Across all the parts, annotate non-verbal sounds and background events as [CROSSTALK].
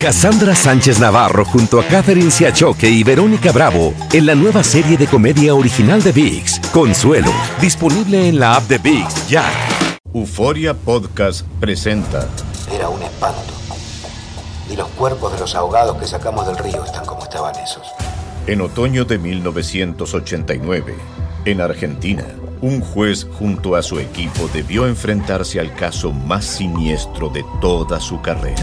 Cassandra Sánchez Navarro junto a Catherine Siachoque y Verónica Bravo en la nueva serie de comedia original de VIX, Consuelo, disponible en la app de VIX ya. Euforia Podcast presenta. Era un espanto. Y los cuerpos de los ahogados que sacamos del río están como estaban esos. En otoño de 1989, en Argentina, un juez junto a su equipo debió enfrentarse al caso más siniestro de toda su carrera.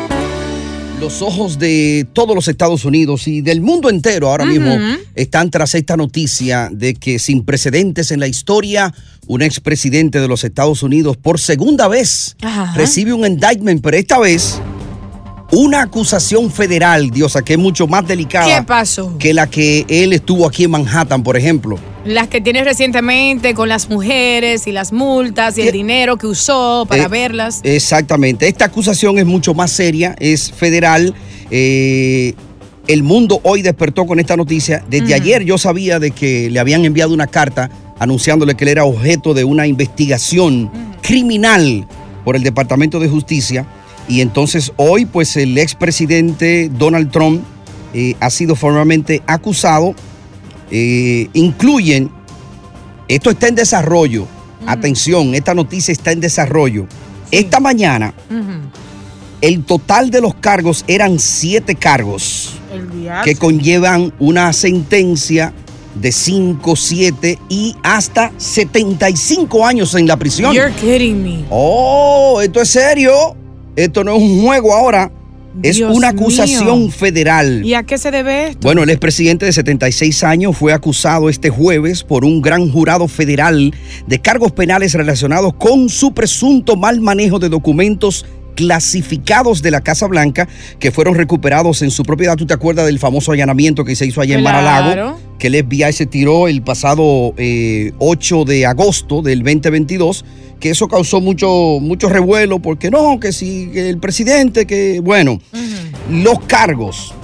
Los ojos de todos los Estados Unidos y del mundo entero ahora mismo están tras esta noticia de que sin precedentes en la historia, un expresidente de los Estados Unidos por segunda vez Ajá. recibe un indictment, pero esta vez una acusación federal, Diosa, que es mucho más delicada ¿Qué pasó? que la que él estuvo aquí en Manhattan, por ejemplo. Las que tienes recientemente con las mujeres y las multas y el ¿Qué? dinero que usó para Eh, verlas. Exactamente. Esta acusación es mucho más seria, es federal. Eh, el mundo hoy despertó con esta noticia. Desde ayer yo sabía de que le habían enviado una carta anunciándole que él era objeto de una investigación criminal por el Departamento de Justicia. Y entonces hoy, pues el expresidente Donald Trump eh, ha sido formalmente acusado. Eh, incluyen, esto está en desarrollo. Atención, esta noticia está en desarrollo. Esta mañana, el total de los cargos eran siete cargos que conllevan una sentencia de 5, 7 y hasta 75 años en la prisión. You're kidding me. Oh, esto es serio. Esto no es un juego ahora. Es Dios una acusación mío. federal. ¿Y a qué se debe esto? Bueno, el expresidente de 76 años fue acusado este jueves por un gran jurado federal de cargos penales relacionados con su presunto mal manejo de documentos clasificados de la Casa Blanca que fueron recuperados en su propiedad. ¿Tú te acuerdas del famoso allanamiento que se hizo allá en Claro. Mar-a-Lago? Que el FBI se tiró el pasado eh, 8 de agosto del 2022 que eso causó mucho, mucho revuelo porque no, que si que el presidente, que bueno, los cargos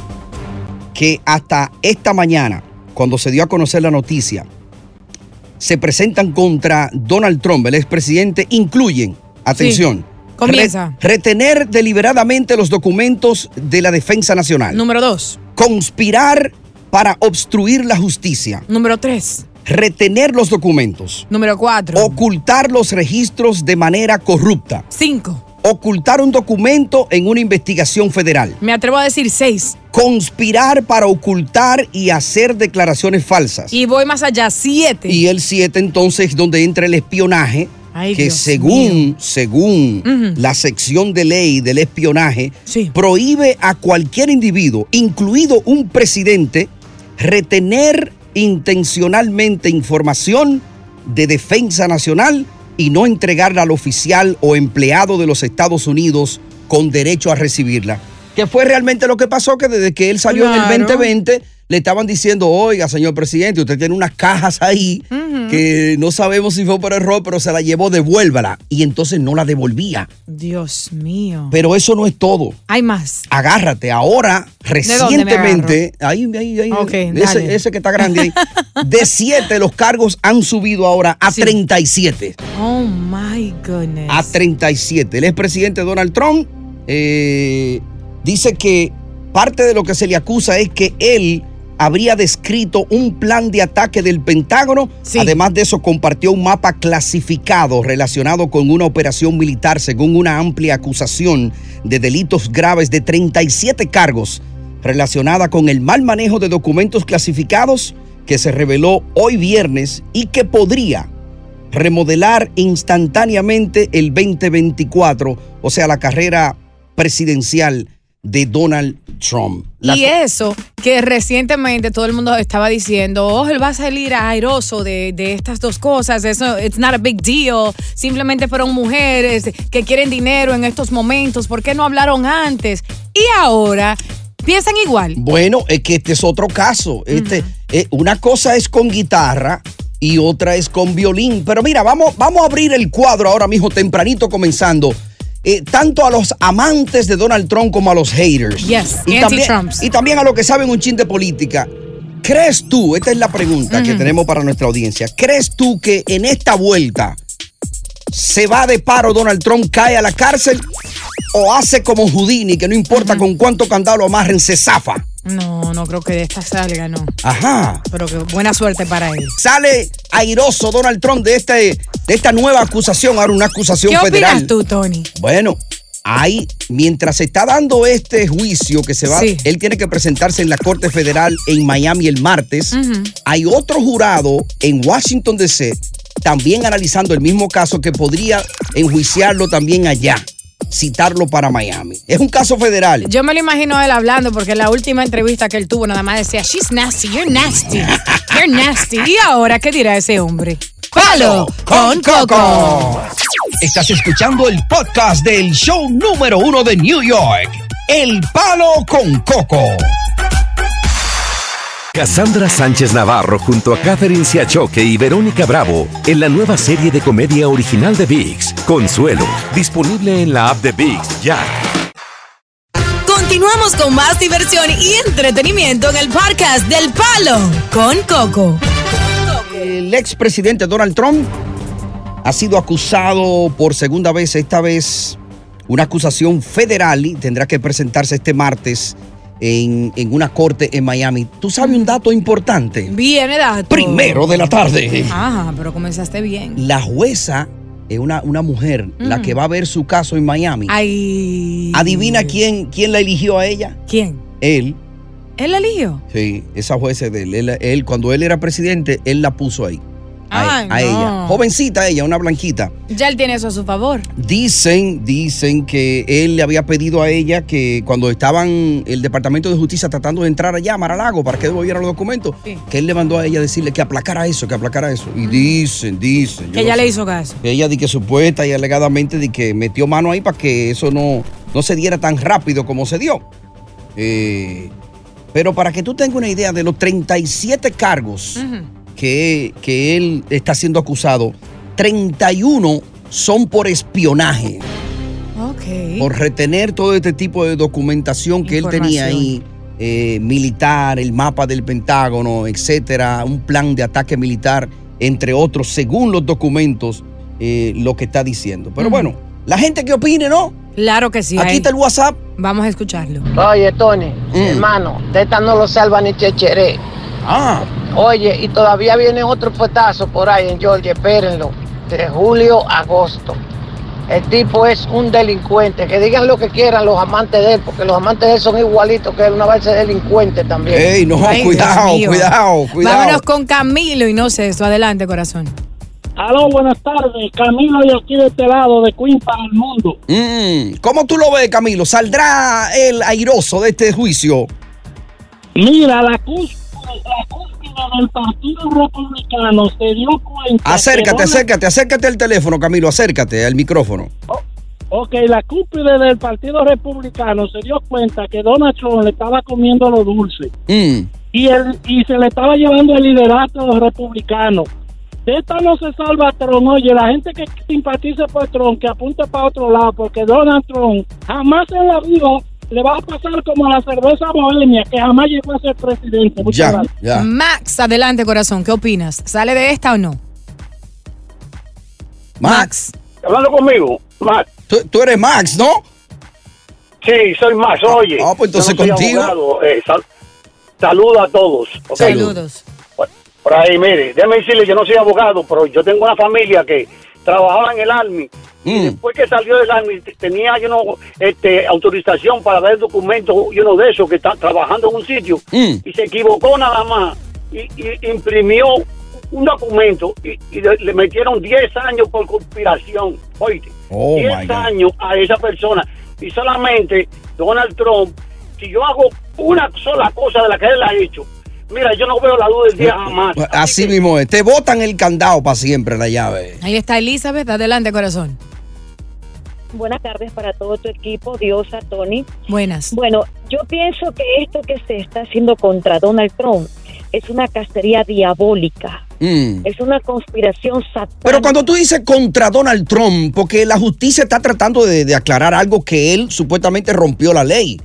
que hasta esta mañana, cuando se dio a conocer la noticia, se presentan contra Donald Trump, el expresidente, incluyen, atención, comienza. re- retener deliberadamente los documentos de la defensa nacional, Número dos. conspirar para obstruir la justicia, Número tres. retener los documentos, Número cuatro. ocultar los registros de manera corrupta, Cinco. ocultar un documento en una investigación federal. Me atrevo a decir seis. conspirar para ocultar y hacer declaraciones falsas. Y, Y voy más allá. Siete. el 7 entonces donde entra el espionaje, Ay, que Dios según, mío. según la sección de ley del espionaje, Sí. prohíbe a cualquier individuo, incluido un presidente, retener intencionalmente información de defensa nacional y no entregarla al oficial o empleado de los Estados Unidos con derecho a recibirla. Que fue realmente lo que pasó, que desde que él salió en el 2020 le estaban diciendo, oiga, señor presidente, usted tiene unas cajas ahí que no sabemos si fue por error, pero se la llevó, devuélvala. Y entonces no la devolvía. Dios mío. Pero eso no es todo. Hay más. Agárrate, ahora, recientemente, ahí, ahí, ahí, ese, ese que está grande ahí, [LAUGHS] de 7 los cargos han subido ahora a Sí. 37. Oh my goodness. A 37. El expresidente Donald Trump eh, dice que parte de lo que se le acusa es que él habría descrito un plan de ataque del Pentágono. Sí. Además de eso, compartió un mapa clasificado relacionado con una operación militar, según una amplia acusación de delitos graves de 37 cargos relacionada con el mal manejo de documentos clasificados que se reveló hoy viernes y que podría remodelar instantáneamente el 2024, o sea, la carrera presidencial de Donald Trump. La y eso que recientemente todo el mundo estaba diciendo, oh, él va a salir airoso de, de estas dos cosas, eso, it's not a big deal, simplemente fueron mujeres que quieren dinero en estos momentos, ¿por qué no hablaron antes? Y ahora piensan igual. Bueno, es que este es otro caso. Este, eh, una cosa es con guitarra y otra es con violín. Pero mira, vamos, vamos a abrir el cuadro ahora mismo, tempranito comenzando. Eh, tanto a los amantes de Donald Trump como a los haters. Yes, y también, anti-Trumps. y también a los que saben un chin de política. ¿Crees tú, esta es la pregunta que tenemos para nuestra audiencia, ¿crees tú que en esta vuelta se va de paro Donald Trump, cae a la cárcel o hace como Houdini, que no importa con cuánto candado lo amarren, se zafa? No, no creo que de esta salga, no. Ajá. Pero que buena suerte para él. Sale airoso Donald Trump de, este, de esta nueva acusación, ahora una acusación ¿Qué federal. opinas tú, Tony? Bueno, ahí, mientras se está dando este juicio que se va, Sí. él tiene que presentarse en la Corte Federal en Miami el martes. Hay otro jurado en Washington DC también analizando el mismo caso que podría enjuiciarlo también allá, citarlo para Miami. Es un caso federal. Yo me lo imagino a él hablando porque en la última entrevista que él tuvo nada más decía, she's nasty, you're nasty, you're nasty. ¿Y ahora qué dirá ese hombre? Palo con Coco. Estás escuchando el podcast del show número uno de New York, El Palo con Coco. Cassandra Sánchez Navarro junto a Catherine Siachoque y Verónica Bravo en la nueva serie de comedia original de VIX, Consuelo, disponible en la app de VIX ya. Continuamos con más diversión y entretenimiento en el podcast del Palo con Coco. El expresidente Donald Trump ha sido acusado por segunda vez, esta vez una acusación federal y tendrá que presentarse este martes en, en una corte en Miami. ¿Tú sabes un dato importante? Viene dato. Primero de la tarde. Ajá, pero comenzaste bien. La jueza es una, una mujer, la que va a ver su caso en Miami. Ay. Adivina quién, quién la eligió a ella. ¿Quién? Él. ¿Él la eligió? Sí, esa jueza es de él. él. él, cuando él era presidente, él la puso ahí. A, Ay, a no. ella. Jovencita ella, una blanquita. Ya él tiene eso a su favor. Dicen, dicen que él le había pedido a ella que cuando estaban el Departamento de Justicia tratando de entrar allá a Maralago para que devolviera los documentos, Sí. que él le mandó a ella decirle que aplacara eso, que aplacara eso. Y dicen, dicen. Que no ella sé, le hizo caso. Que ella di que supuesta y alegadamente di que metió mano ahí para que eso no, no se diera tan rápido como se dio. Eh, pero para que tú tengas una idea de los 37 cargos Ujú. Que, que él está siendo acusado, 31 son por espionaje, Ok. por retener todo este tipo de documentación que él tenía ahí, eh, militar, el mapa del Pentágono, etcétera, un plan de ataque militar, entre otros, según los documentos, eh, lo que está diciendo. Pero bueno, la gente que opine, ¿no? Claro que sí. Aquí está el WhatsApp. Vamos a escucharlo. Oye, Tony, Mm. hermano, de esta no lo salva ni Checheré. Ah, Oye, y todavía viene otro puestazo por ahí en Georgia, espérenlo, de julio a agosto. El tipo es un delincuente, que digan lo que quieran los amantes de él, porque los amantes de él son igualitos que él, una vez es delincuente también. ey, no, Ay, cuidado, cuidado, cuidado. Vámonos con Camilo y no sé esto. Adelante, corazón. Aló, buenas tardes. Camilo y aquí de este lado, de Queen para el mundo. Mm, ¿Cómo tú lo ves, Camilo? ¿Saldrá el airoso de este juicio? Mira, la cúspide, la cúspide del Partido Republicano se dio cuenta. Acércate, acércate, acércate al teléfono, Camilo, acércate al micrófono. Ok, la cúspide del Partido Republicano se dio cuenta que Donald Trump le estaba comiendo lo dulce Mm, y, el, y se le estaba llevando el liderato a los republicanos. De esta no se salva Trump. Oye, la gente que simpatice por Trump, que apunte para otro lado, porque Donald Trump jamás en la vida le va a pasar como a la cerveza bohemia, que jamás llegó a ser presidente. Muchas ya, gracias. ya. Max, adelante, corazón. ¿Qué opinas? ¿Sale de esta o no? Max, Hablando conmigo, Max. tú, tú eres Max, ¿no? Sí, soy Max. Oye, ah, pues entonces no contigo. eh, sal- saludo a todos. Saludos. Por ahí, mire, déjeme decirle, yo no soy abogado, pero yo tengo una familia que trabajaba en el Army. Y Mm. después que salió del Army, tenía yo no, este, autorización para ver documentos, y uno de esos que está trabajando en un sitio, Mm. y se equivocó nada más, y, y imprimió un documento, y, y le, metieron 10 años por conspiración, oíste. Oh, my 10 God. años a esa persona. y solamente Donald Trump, si yo hago una sola cosa de la que él ha hecho, mira, yo no veo la luz del día jamás. Así mismo es. Te botan el candado para siempre, la llave. Ahí está Elizabeth, adelante corazón. Buenas tardes para todo tu equipo, Diosa, Tony. Buenas. Bueno, yo pienso que esto que se está haciendo contra Donald Trump es una cacería diabólica. Mm. Es una conspiración satánica. Pero cuando tú dices contra Donald Trump, porque la justicia está tratando de, de aclarar algo que él supuestamente rompió la ley.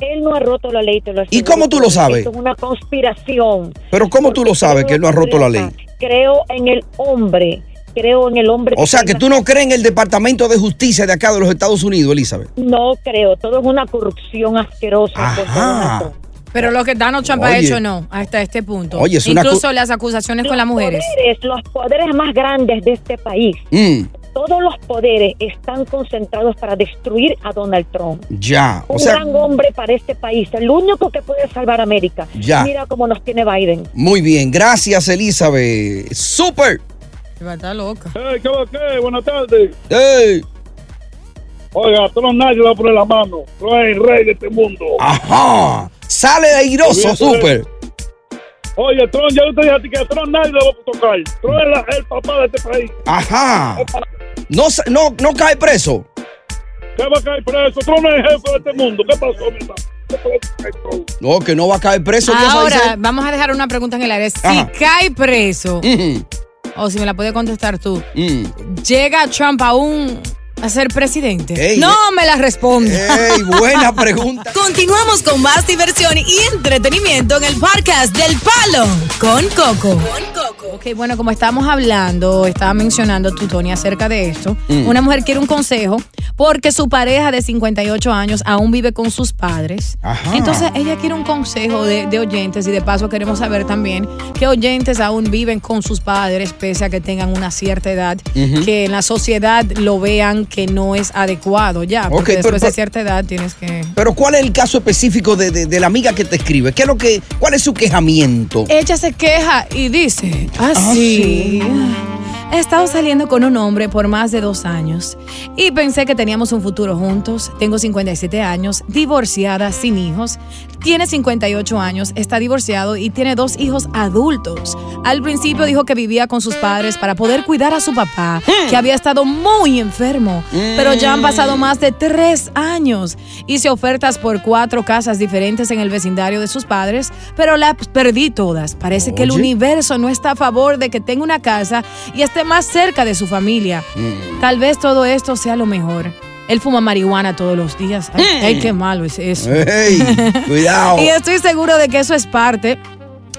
Él no ha roto la ley, te lo ¿Y cómo tú lo sabes? Esto es una conspiración. Pero ¿cómo tú lo sabes que él no ha roto la ley? Creo en el hombre. Creo en el hombre. O sea, que tú no crees en el Departamento de Justicia de acá de los Estados Unidos, Elizabeth. No creo. Todo es una corrupción asquerosa. Trump. Pero lo que Donald Trump ha Oye. hecho no, hasta este punto. Oye, Incluso las acusaciones con las mujeres. Poderes, los poderes más grandes de este país. Mm, Todos los poderes están concentrados para destruir a Donald Trump. ya. O Un sea, gran hombre para este país, el único que puede salvar a América. Ya. Mira cómo nos tiene Biden. muy bien. Gracias, Elizabeth. Super. Está loca. Hey, ¿qué va qué? Buenas tardes. Hey. Oiga, a todos nadie le va a poner la mano. Tú eres el rey de este mundo. Ajá. Sale de airoso, super. Oye, Tron, ya yo te dije a ti que a Tron nadie le va a tocar. Tron es la- el papá de este país. Ajá. No, no, no cae preso. ¿Qué va a caer preso? Tron es el jefe de este mundo. ¿Qué pasó, mi hermano? ¿Qué pasó? No, que no va a caer preso. Ahora, vamos a dejar una pregunta en el aire. Si Ajá. cae preso, o si me la puede contestar tú, Mm. ¿llega Trump aún a ser presidente? Ey, no eh. me la responde. Ey, buena [LAUGHS] pregunta. Continuamos con más diversión y entretenimiento en el podcast del Palo con Coco. Ok, bueno, como estábamos hablando, estaba mencionando tú, Tony, acerca de esto. Mm. Una mujer quiere un consejo porque su pareja de 58 años aún vive con sus padres. Ajá. Entonces, ella quiere un consejo de, de oyentes y de paso queremos saber también que oyentes aún viven con sus padres pese a que tengan una cierta edad, que en la sociedad lo vean que no es adecuado ya, porque Ok, pero- después de cierta edad tienes que... Pero ¿cuál es el caso específico de, de- de la amiga que te escribe? ¿Qué es lo que, ¿Cuál es su quejamiento? Ella se queja y dice, así. He estado saliendo con un hombre por más de dos años y pensé que teníamos un futuro juntos. Tengo 57 años, divorciada, sin hijos. Tiene 58 años, está divorciado y tiene dos hijos adultos. Al principio dijo que vivía con sus padres para poder cuidar a su papá, que había estado muy enfermo, pero ya han pasado más de tres años. Hice ofertas por cuatro casas diferentes en el vecindario de sus padres, pero las perdí todas. Parece que el universo no está favor de que tenga una casa y esté más cerca de su familia. Tal vez todo esto sea lo mejor. Él fuma marihuana todos los días. Ay, ay, qué malo es eso. Cuidado. [LAUGHS] y estoy seguro de que eso es parte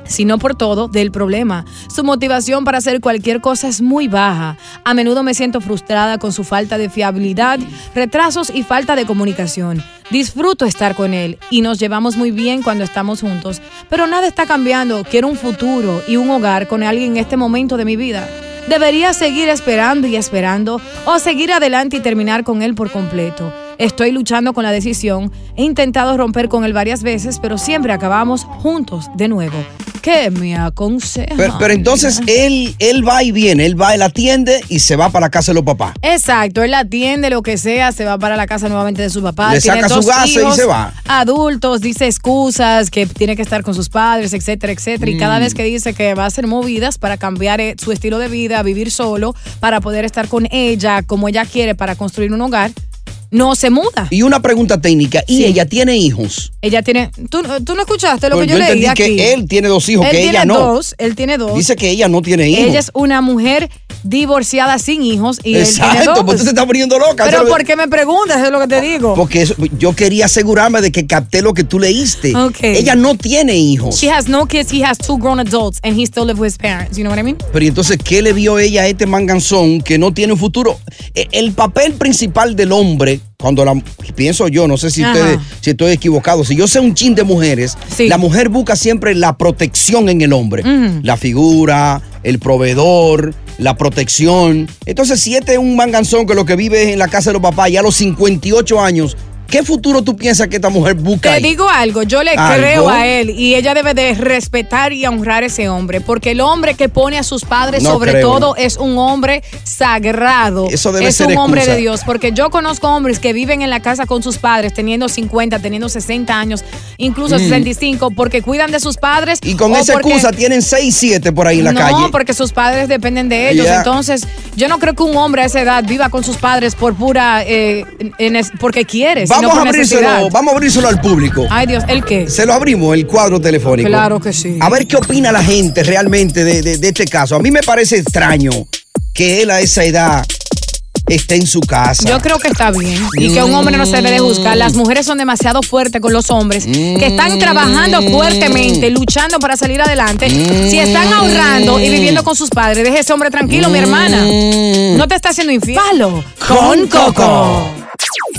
si no por todo, del problema. Su motivación para hacer cualquier cosa es muy baja. A menudo me siento frustrada con su falta de fiabilidad, retrasos y falta de comunicación. Disfruto estar con él y nos llevamos muy bien cuando estamos juntos, pero nada está cambiando. Quiero un futuro y un hogar con alguien en este momento de mi vida. Debería seguir esperando y esperando o seguir adelante y terminar con él por completo. Estoy luchando con la decisión. He intentado romper con él varias veces, pero siempre acabamos juntos de nuevo. ¿Qué me aconseja? Pero, pero entonces él, él va y viene, él va, él atiende y se va para la casa de los papás. Exacto, él atiende lo que sea, se va para la casa nuevamente de su papá. Le tiene saca su gasa y se va. Adultos, dice excusas, que tiene que estar con sus padres, etcétera, etcétera. Y cada Mm. vez que dice que va a hacer movidas para cambiar eh, su estilo de vida, vivir solo, para poder estar con ella como ella quiere para construir un hogar, no se muda. Y una pregunta técnica, ¿y ella tiene hijos? Ella tiene. ¿Tú, tú no escuchaste lo Pues que yo, yo leí aquí? que él tiene dos hijos, Él que tiene ella no. Dos, él tiene dos. Dice que ella no tiene hijos. Ella es una mujer divorciada sin hijos y él tiene Exacto, dos. pues tú te estás poniendo loca. Pero ¿por qué me preguntas? Es lo que te digo. Porque eso- yo quería asegurarme de que capté lo que tú leíste. Ok. Ella no tiene hijos. She has no kids, he has two grown adults, and he still lives with his parents. You know what I mean? Pero ¿y entonces, ¿qué le vio ella a este manganzón que no tiene un futuro? E- El papel principal del hombre, cuando la pienso yo, no sé si, ustedes, si estoy equivocado, si yo sé un chin de mujeres, la mujer busca siempre la protección en el hombre. La figura, el proveedor, la protección. Entonces, si este es un manganzón que lo que vive es en la casa de los papás, ya a los 58 años, ¿Qué futuro tú piensas que esta mujer busca? Te ahí? digo algo, yo le ¿Algo? creo a él y ella debe de respetar y honrar a ese hombre, porque el hombre que pone a sus padres No sobre creo. todo es un hombre sagrado. Eso debe es ser un hombre de Dios, porque yo conozco hombres que viven en la casa con sus padres teniendo 50, teniendo 60 años, incluso Mm. 65, porque cuidan de sus padres. Y con esa porque- excusa tienen 6, 7 por ahí en la no, calle. porque sus padres dependen de ellos. Entonces, yo no creo que un hombre a esa edad viva con sus padres por pura, eh, en es- porque quiere, Vamos a por abrírselo, vamos a abrírselo al público. Ay Dios, ¿el qué? Se lo abrimos, el cuadro telefónico. Claro que sí. A ver qué opina la gente realmente de, de- de este caso. A mí me parece extraño que él a esa edad esté en su casa. Yo creo que está bien y que un hombre no se debe de juzgar. Las mujeres son demasiado fuertes con los hombres que están trabajando fuertemente, luchando para salir adelante. Si están ahorrando y viviendo con sus padres, deje ese hombre tranquilo, mi hermana. No te está haciendo infiel. Palo con Coco.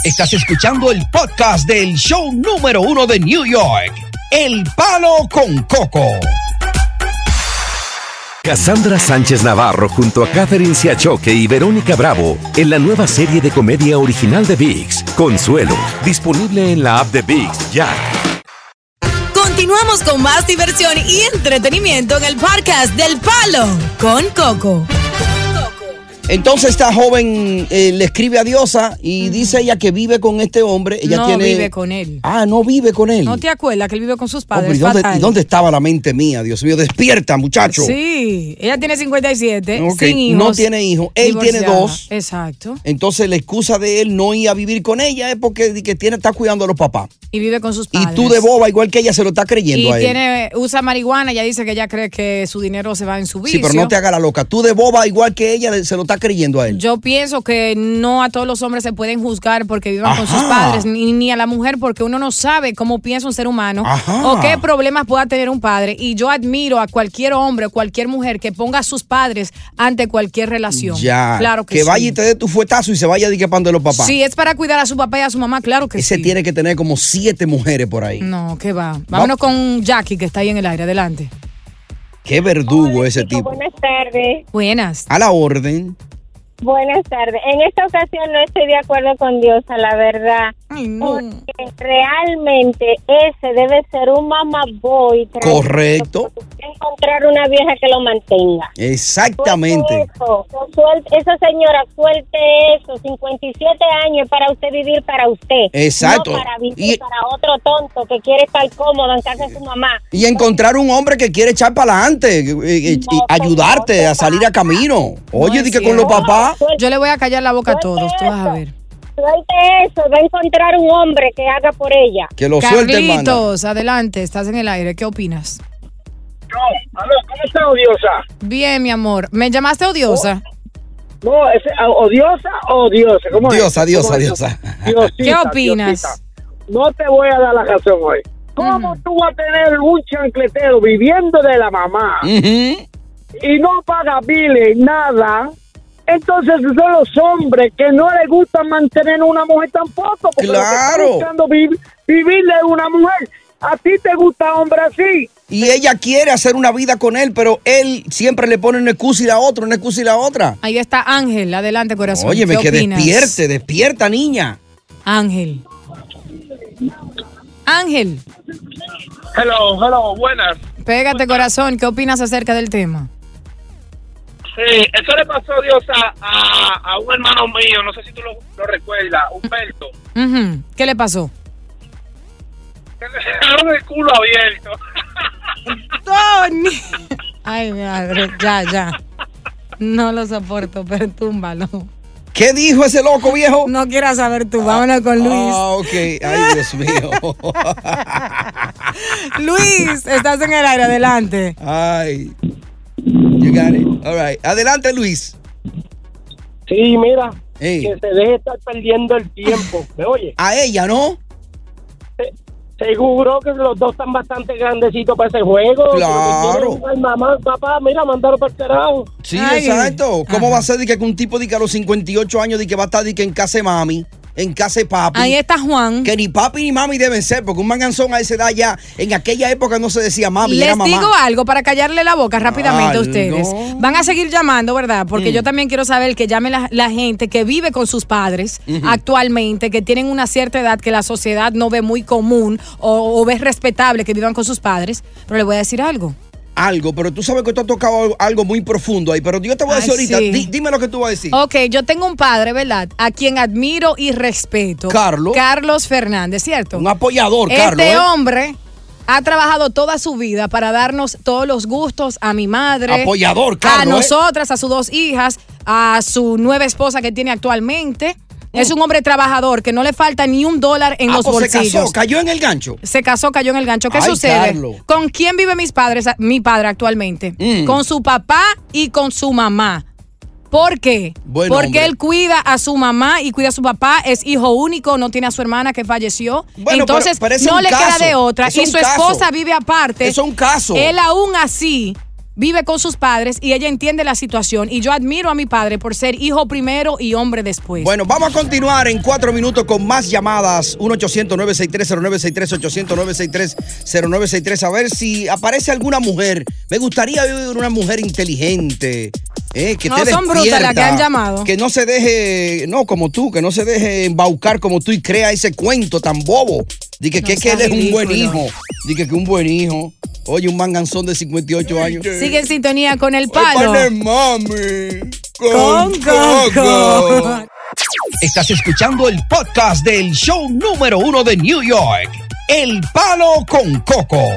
Estás escuchando el podcast del show número uno de New York. El Palo con Coco. Cassandra Sánchez Navarro junto a Catherine Siachoque y Verónica Bravo en la nueva serie de comedia original de VIX, Consuelo, disponible en la app de VIX ya. Continuamos con más diversión y entretenimiento en el podcast del Palo con Coco. Entonces esta joven eh, le escribe a Diosa y dice ella que vive con este hombre. Ella no tiene... vive con él. Ah, no vive con él. ¿No te acuerdas que él vive con sus padres? ¿y, dónde, y estaba la mente mía? Dios mío, despierta, muchacho. Sí, ella tiene 57, Ok, sin hijos. no tiene hijos. Él tiene dos. Exacto. Entonces la excusa de él no ir a vivir con ella es porque que tiene, está cuidando a los papás. Y vive con sus Y padres. tú de boba, igual que ella, se lo está creyendo Y a él. tiene, usa marihuana, ella dice que ella cree que su dinero se va en su vicio. Sí, pero no te haga la loca. Tú de boba, igual que ella, se lo está creyendo a él. Yo pienso que no a todos los hombres se pueden juzgar porque vivan con sus padres, ni, ni a la mujer porque uno no sabe cómo piensa un ser humano Ajá. o qué problemas pueda tener un padre. Y yo admiro a cualquier hombre o cualquier mujer que ponga a sus padres ante cualquier relación. Ya. Claro que, sí. vaya y te dé tu fuetazo y se vaya de que pan de los papás. Si es para cuidar a su papá y a su mamá, claro que Ese sí. tiene que tener como siete mujeres por ahí. No, ¿qué va? Vámonos con Jackie, que está ahí en el aire. Adelante. Qué verdugo ese tipo. Buenas tardes. Buenas. A la orden. Buenas tardes. En esta ocasión no estoy de acuerdo con Dios, a la verdad. Porque realmente ese debe ser un mamá boy. Correcto. Encontrar una vieja que lo mantenga. Exactamente. Suelte Eso, suelte- esa señora, suelte eso. 57 años para usted vivir para usted. Exacto. No para vivir Y- para otro tonto que quiere estar cómodo en casa de su mamá. Y encontrar un hombre que quiere echar para adelante y, y- y ayudarte a salir a camino. Oye, No di que con los papás. Yo le voy a callar la boca a todos, tú vas a ver. Suelte eso, va a encontrar un hombre que haga por ella. Que lo suelte. Carlitos, adelante, estás en el aire. ¿Qué opinas? Aló, ¿cómo está odiosa? Bien, mi amor. ¿Me llamaste odiosa? No, es ah, odiosa o odiosa. ¿Cómo es? Diosa, diosa, ¿Cómo es? diosa. Diosita, ¿Qué opinas? Diosita. No te voy a dar la razón hoy. ¿Cómo tú vas a tener un chancletero viviendo de la mamá y no paga biles, nada? Entonces son los hombres que no les gusta mantener una mujer tampoco. Porque Claro. buscando vi- vivirle a una mujer. ¿A ti te gusta hombre así? Y ella quiere hacer una vida con él, pero él siempre le pone una excusa y la otra, una excusa y la otra. Ahí está Ángel. Adelante, corazón. Óyeme, ¿Qué que opinas? despierte, despierta, niña. Ángel. Ángel, Hello, hello, buenas. pégate, corazón. ¿Qué opinas acerca del tema? Sí, eso le pasó Dios a, a, a un hermano mío, no sé si tú lo, lo recuerdas, Humberto. ¿Qué le pasó? Le dejaron el culo abierto. Tony. Ay, mi madre, ya, ya. No lo soporto, pertúmbalo. ¿Qué dijo ese loco viejo? No quieras saber tú, vámonos con Luis. Ah, ok. Ay, Dios mío. [LAUGHS] Luis, estás en el aire, adelante. Ay. You got it. All right. Adelante, Luis. Sí, mira, que se deje estar perdiendo el tiempo. ¿Me oye? A ella, ¿no? Seguro que los dos están bastante grandecitos para ese juego. Claro. Ay, mamá, papá, mira, mandaron para el carajo. Sí, exacto. ¿Cómo va a ser de que un tipo de que a los 58 años de que va a estar de que en casa de mami? En casa de papi. Ahí está Juan. Que ni papi ni mami deben ser, porque un manganzón a esa edad ya, en aquella época no se decía mami, era Les mamá. digo algo para callarle la boca rápidamente a ustedes. Van a seguir llamando, ¿verdad? Porque Mm. yo también quiero saber que llame la, la gente que vive con sus padres actualmente, que tienen una cierta edad que la sociedad no ve muy común o, o ve respetable que vivan con sus padres. Pero le voy a decir algo. Algo, pero tú sabes que tú has tocado algo muy profundo ahí, pero yo te voy a Ay, decir ahorita, sí. di- dime lo que tú vas a decir. Ok, yo tengo un padre, ¿verdad? A quien admiro y respeto. Carlos. Carlos Fernández, ¿cierto? Un apoyador, Este Carlos. ¿eh? hombre ha trabajado toda su vida para darnos todos los gustos a mi madre. Apoyador, A Carlos, ¿eh? nosotras, a sus dos hijas, a su nueva esposa que tiene actualmente. Es un hombre trabajador que no le falta ni un dólar en Ah, los pues se bolsillos. casó, cayó en el gancho. Se casó, cayó en el gancho. ¿Qué Ay, sucede? Carlos. ¿Con quién vive mis padres, mi padre actualmente? Mm. Con su papá y con su mamá. ¿Por qué? Buen Porque hombre. él cuida a su mamá y cuida a su papá, es hijo único, no tiene a su hermana que falleció. Bueno, Entonces, pero- pero no le caso. queda de otra. Y su caso. esposa vive aparte. Es un caso. Él aún así vive con sus padres y ella entiende la situación. Y yo admiro a mi padre por ser hijo primero y hombre después. Bueno, vamos a continuar en cuatro minutos con más llamadas. 1-800-963-0963, 800-963-0963. A ver si aparece alguna mujer. Me gustaría ver una mujer inteligente. eh, que No, esté son brutas las que han llamado. Que no se deje, no como tú, que no se deje embaucar como tú y crea ese cuento tan bobo. Dice que, que seas él es un buen ridículo. hijo. Dice que un buen hijo. Oye, un manganzón de 58 años. Sigue en sintonía con el palo. Ay, mami. Con Coco. Estás escuchando el podcast del show número uno de New York, El Palo con Coco.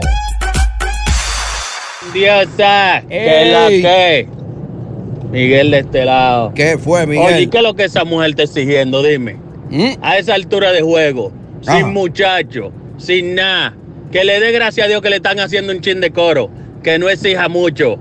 Diosa, ¿qué es la que? Miguel de este lado. ¿Qué fue, Miguel? Oye, ¿y ¿qué es lo que esa mujer está exigiendo? Dime. A esa altura de juego, Ajá. sin muchacho, sin nada, que le dé gracias a Dios que le están haciendo un chin de coro, que no exija mucho,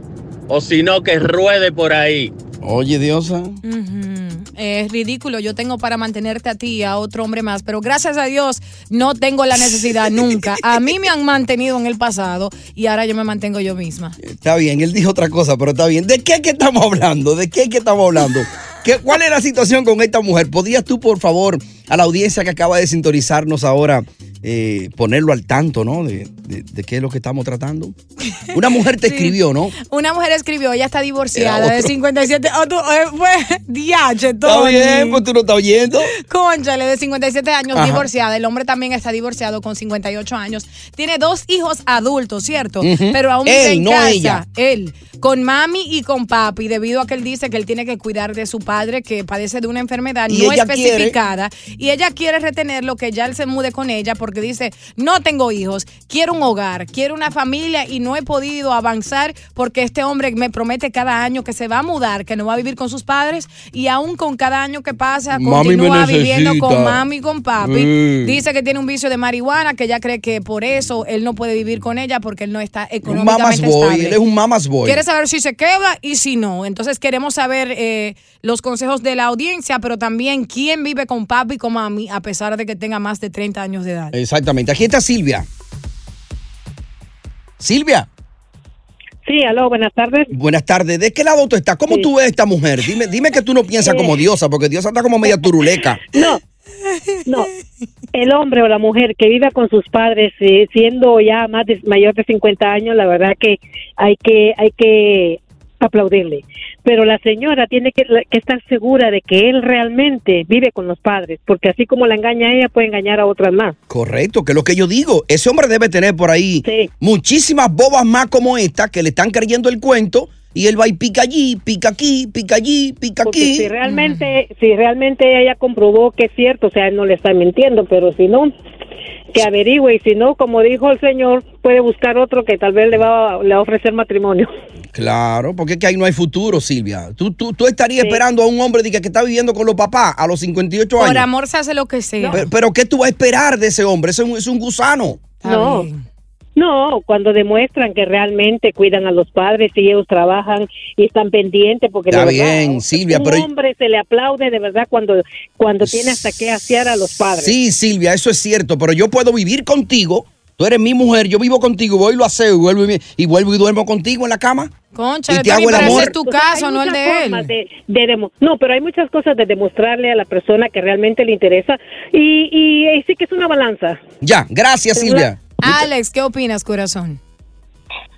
o si no, que ruede por ahí. Oye, Diosa. Ujú. Es ridículo. Yo tengo para mantenerte a ti y a otro hombre más, pero gracias a Dios no tengo la necesidad nunca. A mí me han mantenido en el pasado y ahora yo me mantengo yo misma. Está bien, él dijo otra cosa, pero está bien. ¿De qué es que estamos hablando? ¿De qué es que estamos hablando? ¿Qué, ¿Cuál es la situación con esta mujer? ¿Podrías tú, por favor, a la audiencia que acaba de sintonizarnos ahora, eh, ponerlo al tanto, ¿no? De, de- de qué es lo que estamos tratando. [LAUGHS] Una mujer te Sí. escribió, ¿no? Una mujer escribió, ella está divorciada de otro. 57. Oh, tú, eh, fue diache, Está bien, pues tú no estás oyendo. Conchale, de 57 años, Ajá. divorciada. El hombre también está divorciado con 58 años. Tiene dos hijos adultos, ¿cierto? Pero aún Él, en no casa. ella. Él, con mami y con papi, debido a que él dice que él tiene que cuidar de su padre que padece de una enfermedad Y no quiere- especificada. Y ella quiere retenerlo, que ya él se mude con ella porque dice, no tengo hijos, quiero un hogar, quiero una familia y no he podido avanzar porque este hombre me promete cada año que se va a mudar, que no va a vivir con sus padres y aún con cada año que pasa Mami continúa viviendo con mami y con papi. Mm. Dice que tiene un vicio de marihuana, que ella cree que por eso él no puede vivir con ella porque él no está Un económicamente boy, estable. él es un mamas boy. Quiere saber si se queda y si no. Entonces queremos saber eh, los consejos de la audiencia, pero también quién vive con papi y con mami a pesar de que tenga más de 30 años de edad. Exactamente. Aquí está Silvia. Silvia. Sí, aló, buenas tardes. Buenas tardes. ¿De qué lado tú estás? ¿Cómo tú ves a esta mujer? Dime, dime que tú no piensas Eh. como diosa, porque diosa está como media turuleca. [LAUGHS] No, no. El hombre o la mujer que viva con sus padres eh, siendo ya más de, mayor de 50 años, la verdad que hay que hay que aplaudirle. Pero la señora tiene que, que estar segura de que él realmente vive con los padres, porque así como la engaña a ella, puede engañar a otras más. Correcto, que es lo que yo digo. Ese hombre debe tener por ahí muchísimas bobas más como esta que le están creyendo el cuento y él va y pica allí, pica aquí, pica allí, pica Porque aquí. si realmente, si realmente ella comprobó que es cierto, o sea, él no le está mintiendo, pero si no, que averigüe y si no, como dijo el señor, puede buscar otro que tal vez le va, le va a ofrecer matrimonio. Claro, porque es que ahí no hay futuro, Silvia. Tú, tú, tú estarías esperando a un hombre de que, que está viviendo con los papás a los 58 Por años. amor se hace lo que sea. Pero, pero ¿qué tú vas a esperar de ese hombre? Ese es un, es un gusano. No. No, cuando demuestran que realmente cuidan a los padres y ellos trabajan y están pendientes porque Está de verdad, bien, Silvia, un pero- hombre se le aplaude de verdad cuando cuando tiene hasta que asear a los padres. Sí, Silvia, eso es cierto, pero yo puedo vivir contigo Tú eres mi mujer, yo vivo contigo, voy y lo aseo y vuelvo y, y vuelvo y duermo contigo en la cama. Concha, Y te hago el amor. es tu caso, no el de él. de- no, pero hay muchas cosas de demostrarle a la persona que realmente le interesa y, y, y sí que es una balanza. Ya, gracias Silvia. Alex, ¿qué opinas, corazón?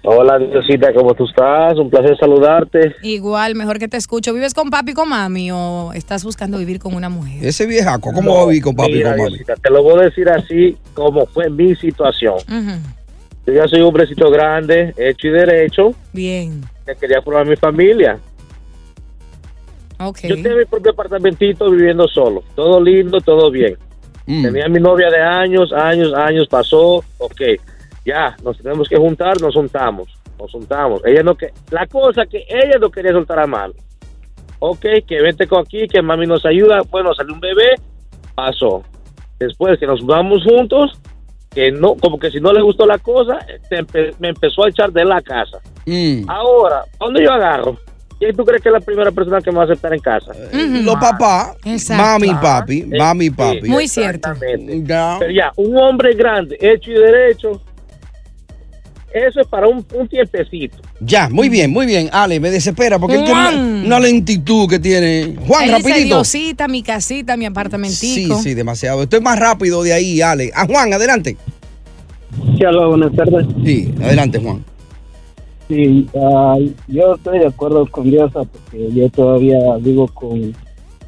Hola, Diosita, ¿cómo tú estás? Un placer saludarte. Igual, mejor que te escucho. ¿Vives con papi y con mami o estás buscando vivir con una mujer? Ese viejaco, ¿cómo va a vivir con papi y con mami? Diosita, te lo voy a decir así como fue mi situación. Yo ya soy un hombrecito grande, hecho y derecho, Bien, que quería formar mi familia. ok. Yo tenía mi propio apartamentito viviendo solo. Todo lindo, todo bien. Mm. Tenía mi novia de años, años, años, pasó. Ok, ya, nos tenemos que juntar, nos juntamos. Nos juntamos. Ella no que La cosa que ella no quería soltar a mano. Ok, que vente con aquí, que mami nos ayuda. Bueno, salió un bebé, pasó. Después que nos mudamos juntos, que no, como que si no le gustó la cosa, empe- me empezó a echar de la casa. Mm. Ahora, ¿a ¿dónde yo agarro? ¿Quién tú crees que es la primera persona que me va a aceptar en casa? Los papás, mami y papi, mami y papi. Muy cierto. Ya. Pero ya, un hombre grande, hecho y derecho, eso es para un, un tiempecito. Ya, muy bien, muy bien. Ale, me desespera porque él tiene una, Juan. una lentitud que tiene. Juan, Él dice, rapidito. Diosita, mi casita, mi Sí, apartamentico. sí, demasiado. Estoy más rápido de ahí, Ale. Ah, Juan, adelante. Sí, hola, buenas tardes. Sí, adelante, Juan. Sí, ah, yo estoy de acuerdo con Diosa porque yo todavía vivo con,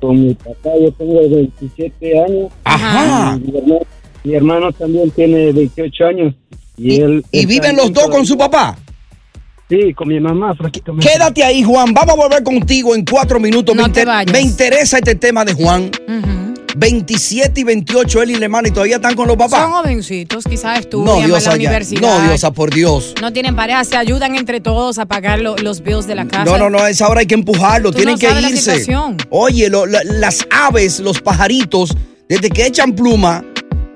con mi papá. Yo tengo 27 años. Ajá. Y Mi hermano, mi hermano también tiene 28 años. ¿Y, él ¿Y viven los dos con su papá? Sí, con mi mamá prácticamente. Quédate ahí, Juan. Vamos a volver contigo en cuatro minutos. No me, te vayas. me interesa este tema de Juan. 27 y 28, él y la hermana, y todavía están con los Son papás. jovencitos, quizás estudian No, van a Diosa, la universidad. No, Diosa, por Dios. No tienen pareja, se ayudan entre todos a pagar lo- los bills de la casa. No, no, no, a esa hora hay que empujarlo, Tú tienen no que sabes la irse. situación. Oye, lo- la- las aves, los pajaritos, desde que echan pluma,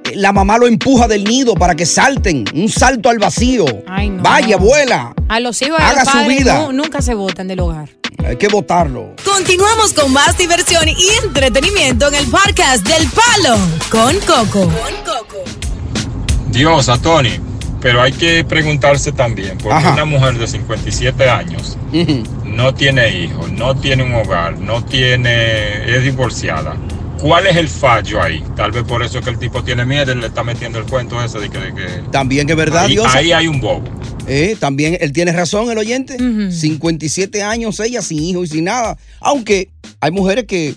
eh, la mamá lo empuja del nido para que salten, un salto al vacío. Ay, no. Vaya, vuela, A los hijos de Haga los su padres vida. nu- nunca se botan del hogar. Hay que botarlo. Continuamos con más diversión y entretenimiento en el podcast del Palo con Coco. Dios, a Tony. Pero hay que preguntarse también, porque Ajá. una mujer de 57 años no tiene hijos, no tiene un hogar, no tiene, es divorciada. ¿Cuál es el fallo ahí? Tal vez por eso es que el tipo tiene miedo y le está metiendo el cuento ese de que... de que- También que es verdad, ahí, Dios. ahí hay un bobo. Eh, también él tiene razón, el oyente. 57 años ella sin hijo y sin nada. Aunque hay mujeres que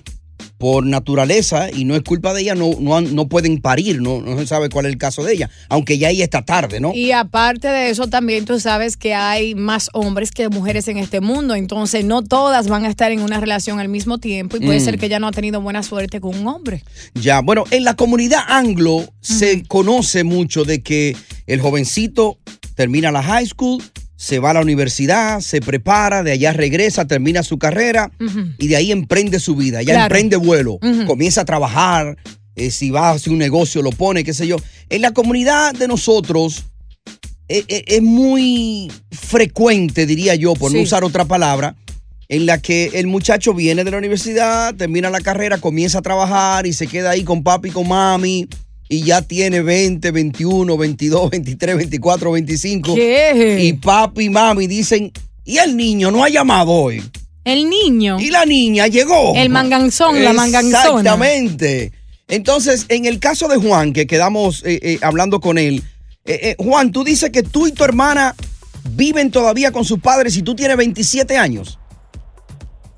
por naturaleza, y no es culpa de ella, no, no, no pueden parir, no, no se sabe cuál es el caso de ella. Aunque ya ahí está tarde, ¿no? Y aparte de eso, también tú sabes que hay más hombres que mujeres en este mundo. Entonces, no todas van a estar en una relación al mismo tiempo. Y puede Mm. ser que ella no ha tenido buena suerte con un hombre. Ya, bueno, en la comunidad anglo se conoce mucho de que el jovencito termina la high school, se va a la universidad, se prepara, de allá regresa, termina su carrera y de ahí emprende su vida, ya Claro. emprende vuelo, comienza a trabajar, eh, si va a hacer un negocio lo pone, qué sé yo. En la comunidad de nosotros eh, eh, es muy frecuente, diría yo, por no usar otra palabra, en la que el muchacho viene de la universidad, termina la carrera, comienza a trabajar y se queda ahí con papi y con mami y ya tiene 20, 21, 22, 23, 24, 25. ¿Qué? Y papi y mami dicen, ¿y el niño no ha llamado hoy? El niño. Y la niña llegó. El manganzón, la manganzona. Exactamente. Entonces, en el caso de Juan, que quedamos eh, eh, hablando con él, eh, eh, Juan, tú dices que tú y tu hermana viven todavía con sus padres y tú tienes 27 años.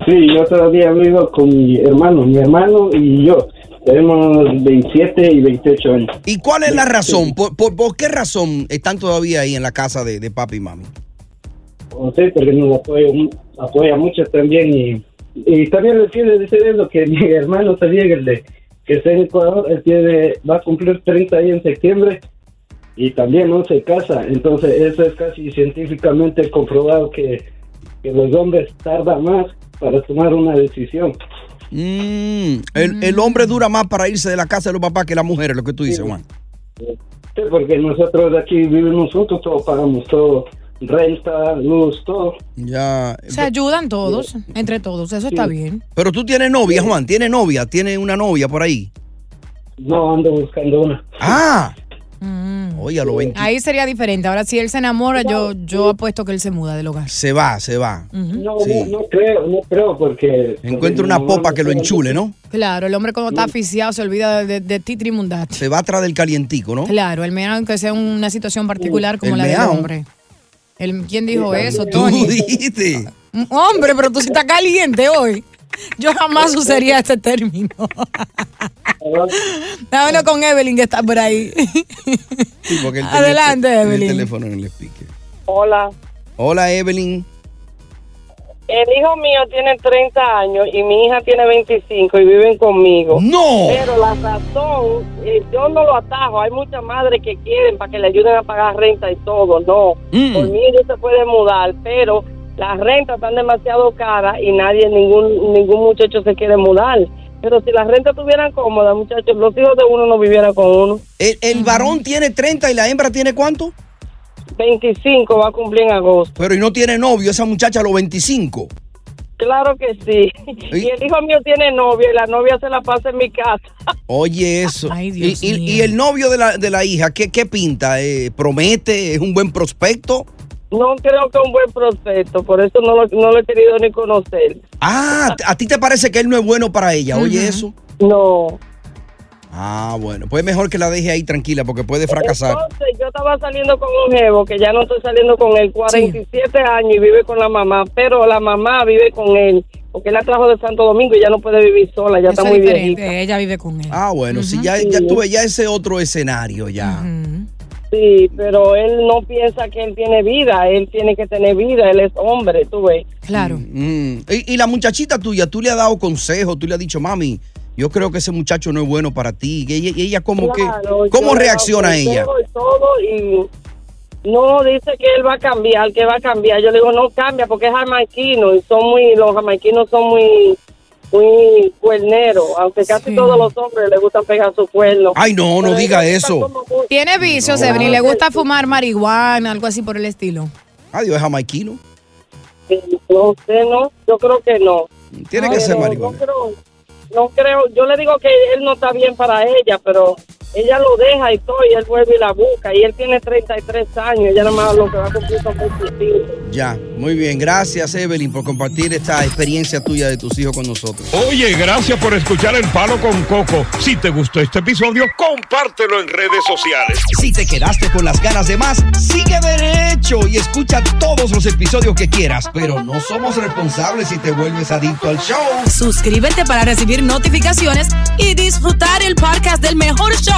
Sí, yo todavía vivo con mi hermano, mi hermano y yo. Tenemos 27 y 28 años. ¿Y cuál es la razón? ¿Por, por- por qué razón están todavía ahí en la casa de, de papi y mami? O sea, porque nos apoya, apoya mucho también y, y también le quiero decir eso, que [LAUGHS] mi hermano también, el de que está en Ecuador, él tiene, va a cumplir 30 años en septiembre y también no se casa. Entonces eso es casi científicamente comprobado que, que los hombres tardan más para tomar una decisión. Mm, el, el hombre dura más para irse de la casa de los papás que la mujer, es lo que tú dices, Juan. Sí, porque nosotros aquí vivimos juntos, todos pagamos todo, renta, luz, todo. Ya. Se ayudan todos, entre todos. Eso está bien. Pero tú tienes novia, Juan, tienes novia, tienes una novia por ahí. No, ando buscando una. Ah, Oye, a los 20. Ahí sería diferente. Ahora, si él se enamora, yo, yo apuesto que él se muda del hogar. Se va, se va. No, Sí. no, no creo, no creo porque... Encuentra una popa que lo enchule, ¿no? Claro, el hombre cuando está asfixiado se olvida de, de, de titri mundat. Se va atrás del calientico, ¿no? Claro, el meao que sea una situación particular como El la del meao. hombre. El, ¿Quién dijo eso, Tú Tony? dijiste. Mm, Hombre, pero tú sí estás caliente hoy. Yo jamás [LAUGHS] usaría este término. [LAUGHS] Dámelo con Evelyn que está por ahí. Sí, porque él tenía Adelante, el, el Evelyn. teléfono en el speaker. Hola. Hola, Evelyn. El hijo mío tiene 30 años y mi hija tiene 25 y viven conmigo. ¡No! Pero la razón, eh, yo no lo atajo. Hay muchas madres que quieren para que le ayuden a pagar renta y todo. No. Mm. Por mí ellos se pueden mudar, pero las rentas están demasiado caras y nadie, ningún, ningún muchacho se quiere mudar. Pero si las rentas estuvieran cómodas, muchachos, los hijos de uno no vivieran con uno. El, el varón tiene 30 y la hembra tiene cuánto? 25 va a cumplir en agosto. Pero y no tiene novio, esa muchacha a los 25. Claro que sí. [LAUGHS] Y el hijo mío tiene novia y la novia se la pasa en mi casa. [LAUGHS] Oye, eso. Dios y, y- mío. y el novio de la, de la hija, ¿qué, qué pinta? Eh, ¿Promete? ¿Es un buen prospecto? No creo que es un buen prospecto, por eso no lo, no lo he querido ni conocer. Ah, ¿a ti te parece que él no es bueno para ella? Oye, eso. No. Ah, bueno, pues mejor que la deje ahí tranquila porque puede fracasar. Entonces, yo estaba saliendo con un jevo que ya no estoy saliendo con él, 47 años y vive con la mamá, pero la mamá vive con él, porque él la trajo de Santo Domingo y ya no puede vivir sola, ya Eso está es muy diferente, viejita. Ella vive con él. Ah, bueno, si ya, ya tuve ya ese otro escenario ya. Sí, pero él no piensa que él tiene vida, él tiene que tener vida, él es hombre, tú ves. Claro. Mm, Y, y la muchachita tuya, tú le has dado consejos, tú le has dicho, mami, yo creo que ese muchacho no es bueno para ti. Y ella, y ella como Claro, que, ¿cómo reacciona ella? y todo y no dice que él va a cambiar, que va a cambiar. Yo le digo, no cambia porque es jamaiquino y son muy, los jamaiquinos son muy, muy cuerneros, aunque casi todos los hombres les gustan pegar su cuerno. Ay, no, no Pero diga eso. muy- Tiene vicios, No. Evelyn. Le gusta fumar marihuana, algo así por el estilo. Adiós, es jamaiquino. No sé, no, yo creo que no. Tiene que ser no marihuana. creo, no creo, yo le digo que él no está bien para ella, pero ella lo deja y todo, y él vuelve y la busca, y él tiene 33 años, ella nada más lo que va a cumplir son 25. Ya, muy bien. Gracias, Evelyn, por compartir esta experiencia tuya de tus hijos con nosotros. Oye, gracias por escuchar El Palo con Coco. Si te gustó este episodio, compártelo en redes sociales. Si te quedaste con las ganas de más, sigue derecho y escucha todos los episodios que quieras. Pero no somos responsables si te vuelves adicto al show. Suscríbete para recibir notificaciones y disfrutar el podcast del mejor show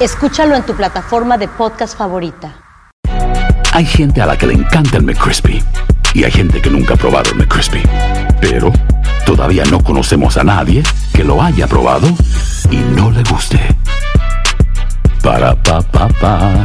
Escúchalo en tu plataforma de podcast favorita. Hay gente a la que le encanta el McCrispy y hay gente que nunca ha probado el McCrispy. Pero todavía no conocemos a nadie que lo haya probado y no le guste. Para pa pa pa.